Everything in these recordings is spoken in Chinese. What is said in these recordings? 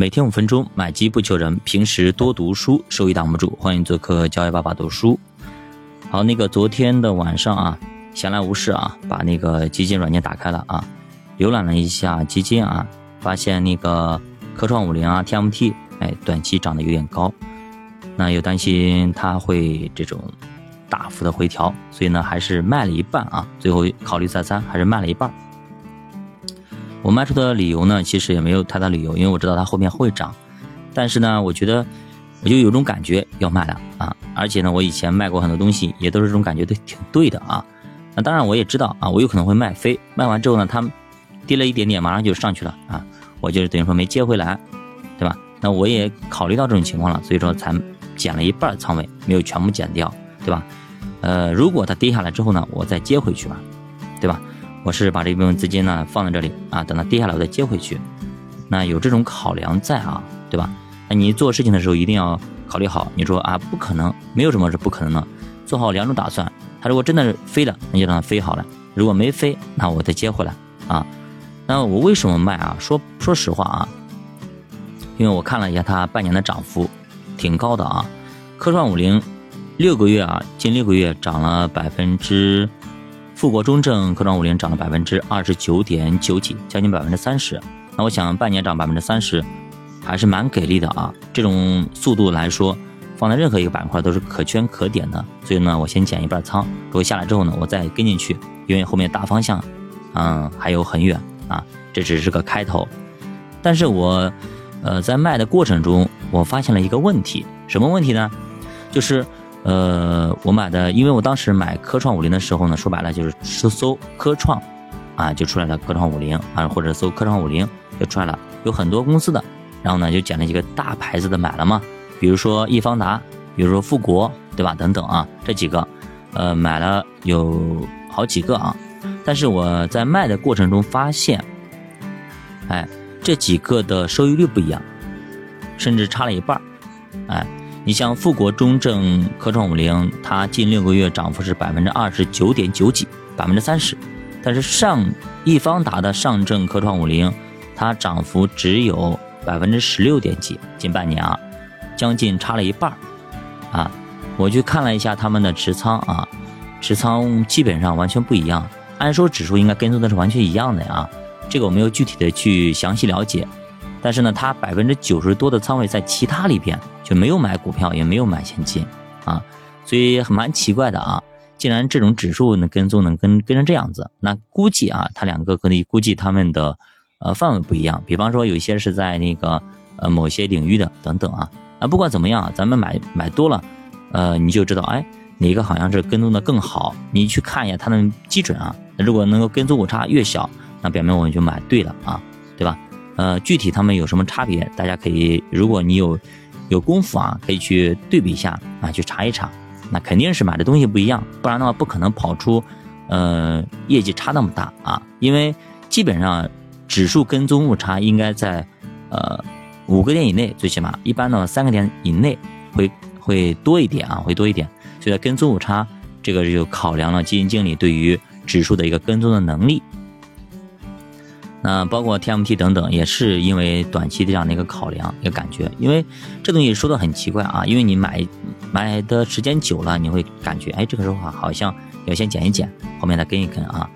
每天五分钟，买基不求人，平时多读书，收益挡不住。欢迎做客教育爸爸读书。好，那个昨天的晚上啊，闲来无事啊，把那个基金软件打开了啊，浏览了一下基金啊，发现那个科创五零啊、TMT，哎，短期涨得有点高，那又担心它会这种大幅的回调，所以呢，还是卖了一半啊。最后考虑再三，还是卖了一半。我卖出的理由呢，其实也没有太大理由，因为我知道它后面会涨。但是呢，我觉得我就有种感觉要卖了啊！而且呢，我以前卖过很多东西，也都是这种感觉，都挺对的啊。那当然我也知道啊，我有可能会卖飞，卖完之后呢，它跌了一点点，马上就上去了啊，我就等于说没接回来，对吧？那我也考虑到这种情况了，所以说才减了一半仓位，没有全部减掉，对吧？呃，如果它跌下来之后呢，我再接回去嘛，对吧？我是把这部分资金呢放在这里啊，等它跌下来我再接回去。那有这种考量在啊，对吧？那你做事情的时候一定要考虑好。你说啊，不可能，没有什么是不可能的。做好两种打算。它如果真的是飞了，那就让它飞好了；如果没飞，那我再接回来啊。那我为什么卖啊？说说实话啊，因为我看了一下它半年的涨幅，挺高的啊。科创五零六个月啊，近六个月涨了百分之。富国中证科创五零涨了百分之二十九点九几，将近百分之三十。那我想半年涨百分之三十，还是蛮给力的啊！这种速度来说，放在任何一个板块都是可圈可点的。所以呢，我先减一半仓，如果下来之后呢，我再跟进去，因为后面大方向，嗯，还有很远啊。这只是个开头。但是我，呃，在卖的过程中，我发现了一个问题，什么问题呢？就是。呃，我买的，因为我当时买科创五零的时候呢，说白了就是搜搜科创，啊，就出来了科创五零啊，或者搜科创五零就出来了，有很多公司的，然后呢就捡了几个大牌子的买了嘛，比如说易方达，比如说富国，对吧？等等啊，这几个，呃，买了有好几个啊，但是我在卖的过程中发现，哎，这几个的收益率不一样，甚至差了一半哎。你像富国中证科创五零，它近六个月涨幅是百分之二十九点九几，百分之三十。但是上易方达的上证科创五零，它涨幅只有百分之十六点几，近半年啊，将近差了一半儿啊。我去看了一下他们的持仓啊，持仓基本上完全不一样。按说指数应该跟踪的是完全一样的呀，这个我没有具体的去详细了解。但是呢，它百分之九十多的仓位在其他里边，就没有买股票，也没有买现金，啊，所以蛮奇怪的啊。既然这种指数能跟踪，能跟跟成这样子，那估计啊，它两个可能估计他们的呃范围不一样。比方说，有些是在那个呃某些领域的等等啊。啊，不管怎么样，咱们买买多了，呃，你就知道，哎，哪个好像是跟踪的更好。你去看一下它的基准啊，如果能够跟踪误差越小，那表明我们就买对了啊，对吧？呃，具体他们有什么差别？大家可以，如果你有有功夫啊，可以去对比一下啊，去查一查。那肯定是买的东西不一样，不然的话不可能跑出呃业绩差那么大啊。因为基本上指数跟踪误差应该在呃五个点以内，最起码一般呢三个点以内会会多一点啊，会多一点。所以跟踪误差这个就考量了基金经理对于指数的一个跟踪的能力。那包括 TMT 等等，也是因为短期的这样的一个考量，一个感觉。因为这东西说的很奇怪啊，因为你买买的时间久了，你会感觉，哎，这个时候好像要先减一减，后面再跟一跟啊。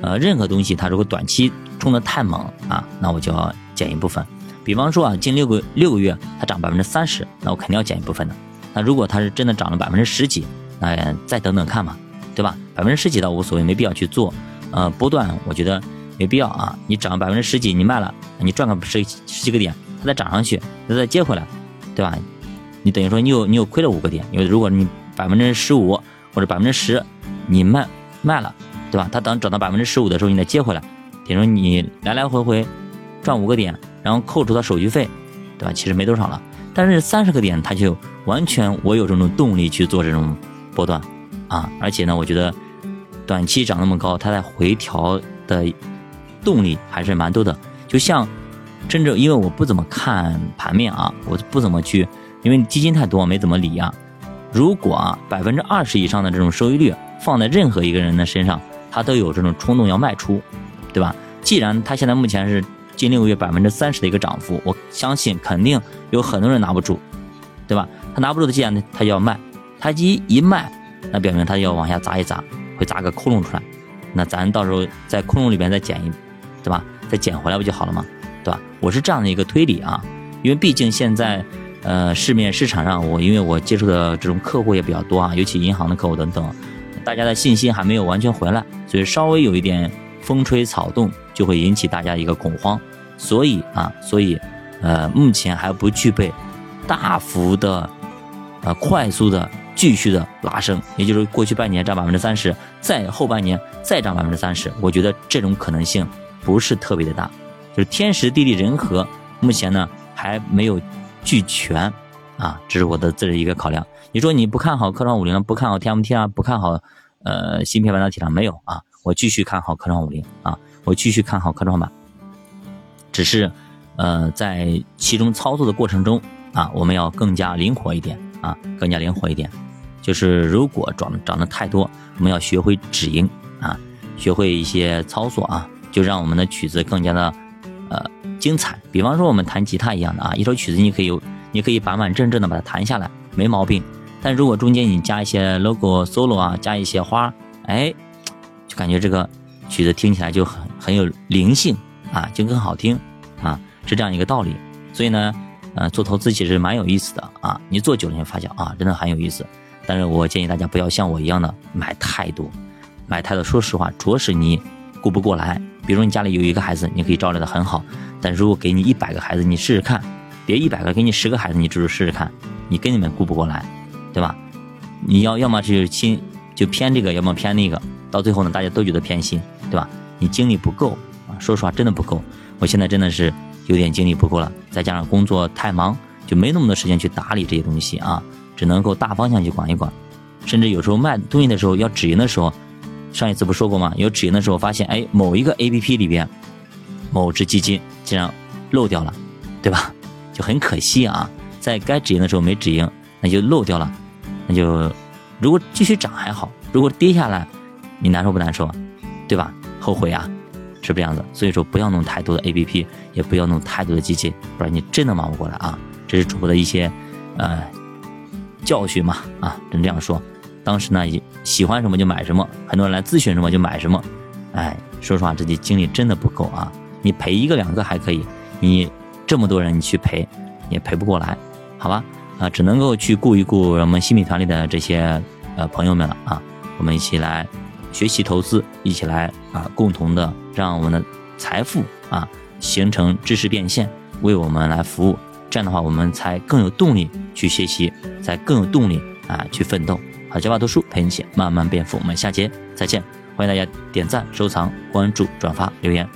呃，任何东西它如果短期冲的太猛啊，那我就要减一部分。比方说啊，近六个六个月它涨百分之三十，那我肯定要减一部分的。那如果它是真的涨了百分之十几，那再等等看嘛，对吧？百分之十几倒无所谓，没必要去做。呃，波段我觉得。没必要啊！你涨百分之十几，你卖了，你赚个十十几个点，它再涨上去，它再接回来，对吧？你等于说你有你有亏了五个点，因为如果你百分之十五或者百分之十你卖卖了，对吧？它等涨到百分之十五的时候，你再接回来，等于说你来来回回赚五个点，然后扣除它手续费，对吧？其实没多少了。但是三十个点，它就完全我有这种动力去做这种波段啊！而且呢，我觉得短期涨那么高，它在回调的。动力还是蛮多的，就像，甚至因为我不怎么看盘面啊，我不怎么去，因为基金太多，没怎么理啊。如果啊百分之二十以上的这种收益率放在任何一个人的身上，他都有这种冲动要卖出，对吧？既然他现在目前是近六个月百分之三十的一个涨幅，我相信肯定有很多人拿不住，对吧？他拿不住的，既然他就要卖，他一一卖，那表明他要往下砸一砸，会砸个窟窿出来，那咱到时候在窟窿里边再捡一，对吧？再捡回来不就好了吗？对吧？我是这样的一个推理啊，因为毕竟现在，呃，市面市场上，我因为我接触的这种客户也比较多啊，尤其银行的客户等等，大家的信心还没有完全回来，所以稍微有一点风吹草动，就会引起大家一个恐慌，所以啊，所以，呃，目前还不具备大幅的。呃，快速的继续的拉升，也就是过去半年涨百分之三十，在后半年再涨百分之三十，我觉得这种可能性不是特别的大，就是天时地利人和，目前呢还没有俱全，啊，这是我的这是一个考量。你说你不看好科创五零了，不看好 TMT 啊，不看好呃芯片半导体了？没有。啊？我继续看好科创五零。啊，我继续看好科创板，只是呃在其中操作的过程中啊，我们要更加灵活一点。啊，更加灵活一点，就是如果涨涨得太多，我们要学会止盈。啊，学会一些操作啊，就让我们的曲子更加的呃精彩。比方说我们弹吉他一样的啊，一首曲子你可以有，你可以板板正正的把它弹下来，没毛病。但如果中间你加一些 logo solo 啊，加一些花，哎，就感觉这个曲子听起来就很很有灵性啊，就更好听啊，是这样一个道理。所以呢。呃，做投资其实蛮有意思的啊，你做久了你会发现啊，真的很有意思。但是我建议大家不要像我一样的买太多，买太多，说实话，着实你顾不过来。比如你家里有一个孩子，你可以照料的很好，但如果给你一百个孩子，你试试看，别一百个给你十个孩子，你只是试试看，你根本顾不过来，对吧？你要要么就是亲就偏这个，要么偏那个，到最后呢，大家都觉得偏心，对吧？你精力不够啊，说实话真的不够。我现在真的是。有点精力不够了，再加上工作太忙，就没那么多时间去打理这些东西啊，只能够大方向去管一管，甚至有时候卖东西的时候要止盈的时候，上一次不说过吗？有止盈的时候发现，哎，某一个 A P P 里边，某只基金竟然漏掉了，对吧？就很可惜啊，在该止盈的时候没止盈，那就漏掉了，那就如果继续涨还好，如果跌下来，你难受不难受？对吧？后悔啊！是不这样子，所以说不要弄太多的 A P P，也不要弄太多的基金，不然你真的忙不过来啊！这是主播的一些呃教训嘛啊，只能这样说。当时呢，也喜欢什么就买什么，很多人来咨询什么就买什么。哎，说实话，自己精力真的不够啊！你赔一个两个还可以，你这么多人你去赔，也赔不过来，好吧？啊，只能够去顾一顾我们新米团里的这些呃朋友们了啊，我们一起来。学习投资，一起来啊，共同的让我们的财富啊形成知识变现，为我们来服务。这样的话，我们才更有动力去学习，才更有动力啊去奋斗。好，教爸读书陪你一起慢慢变富。我们下节再见，欢迎大家点赞、收藏、关注、转发、留言。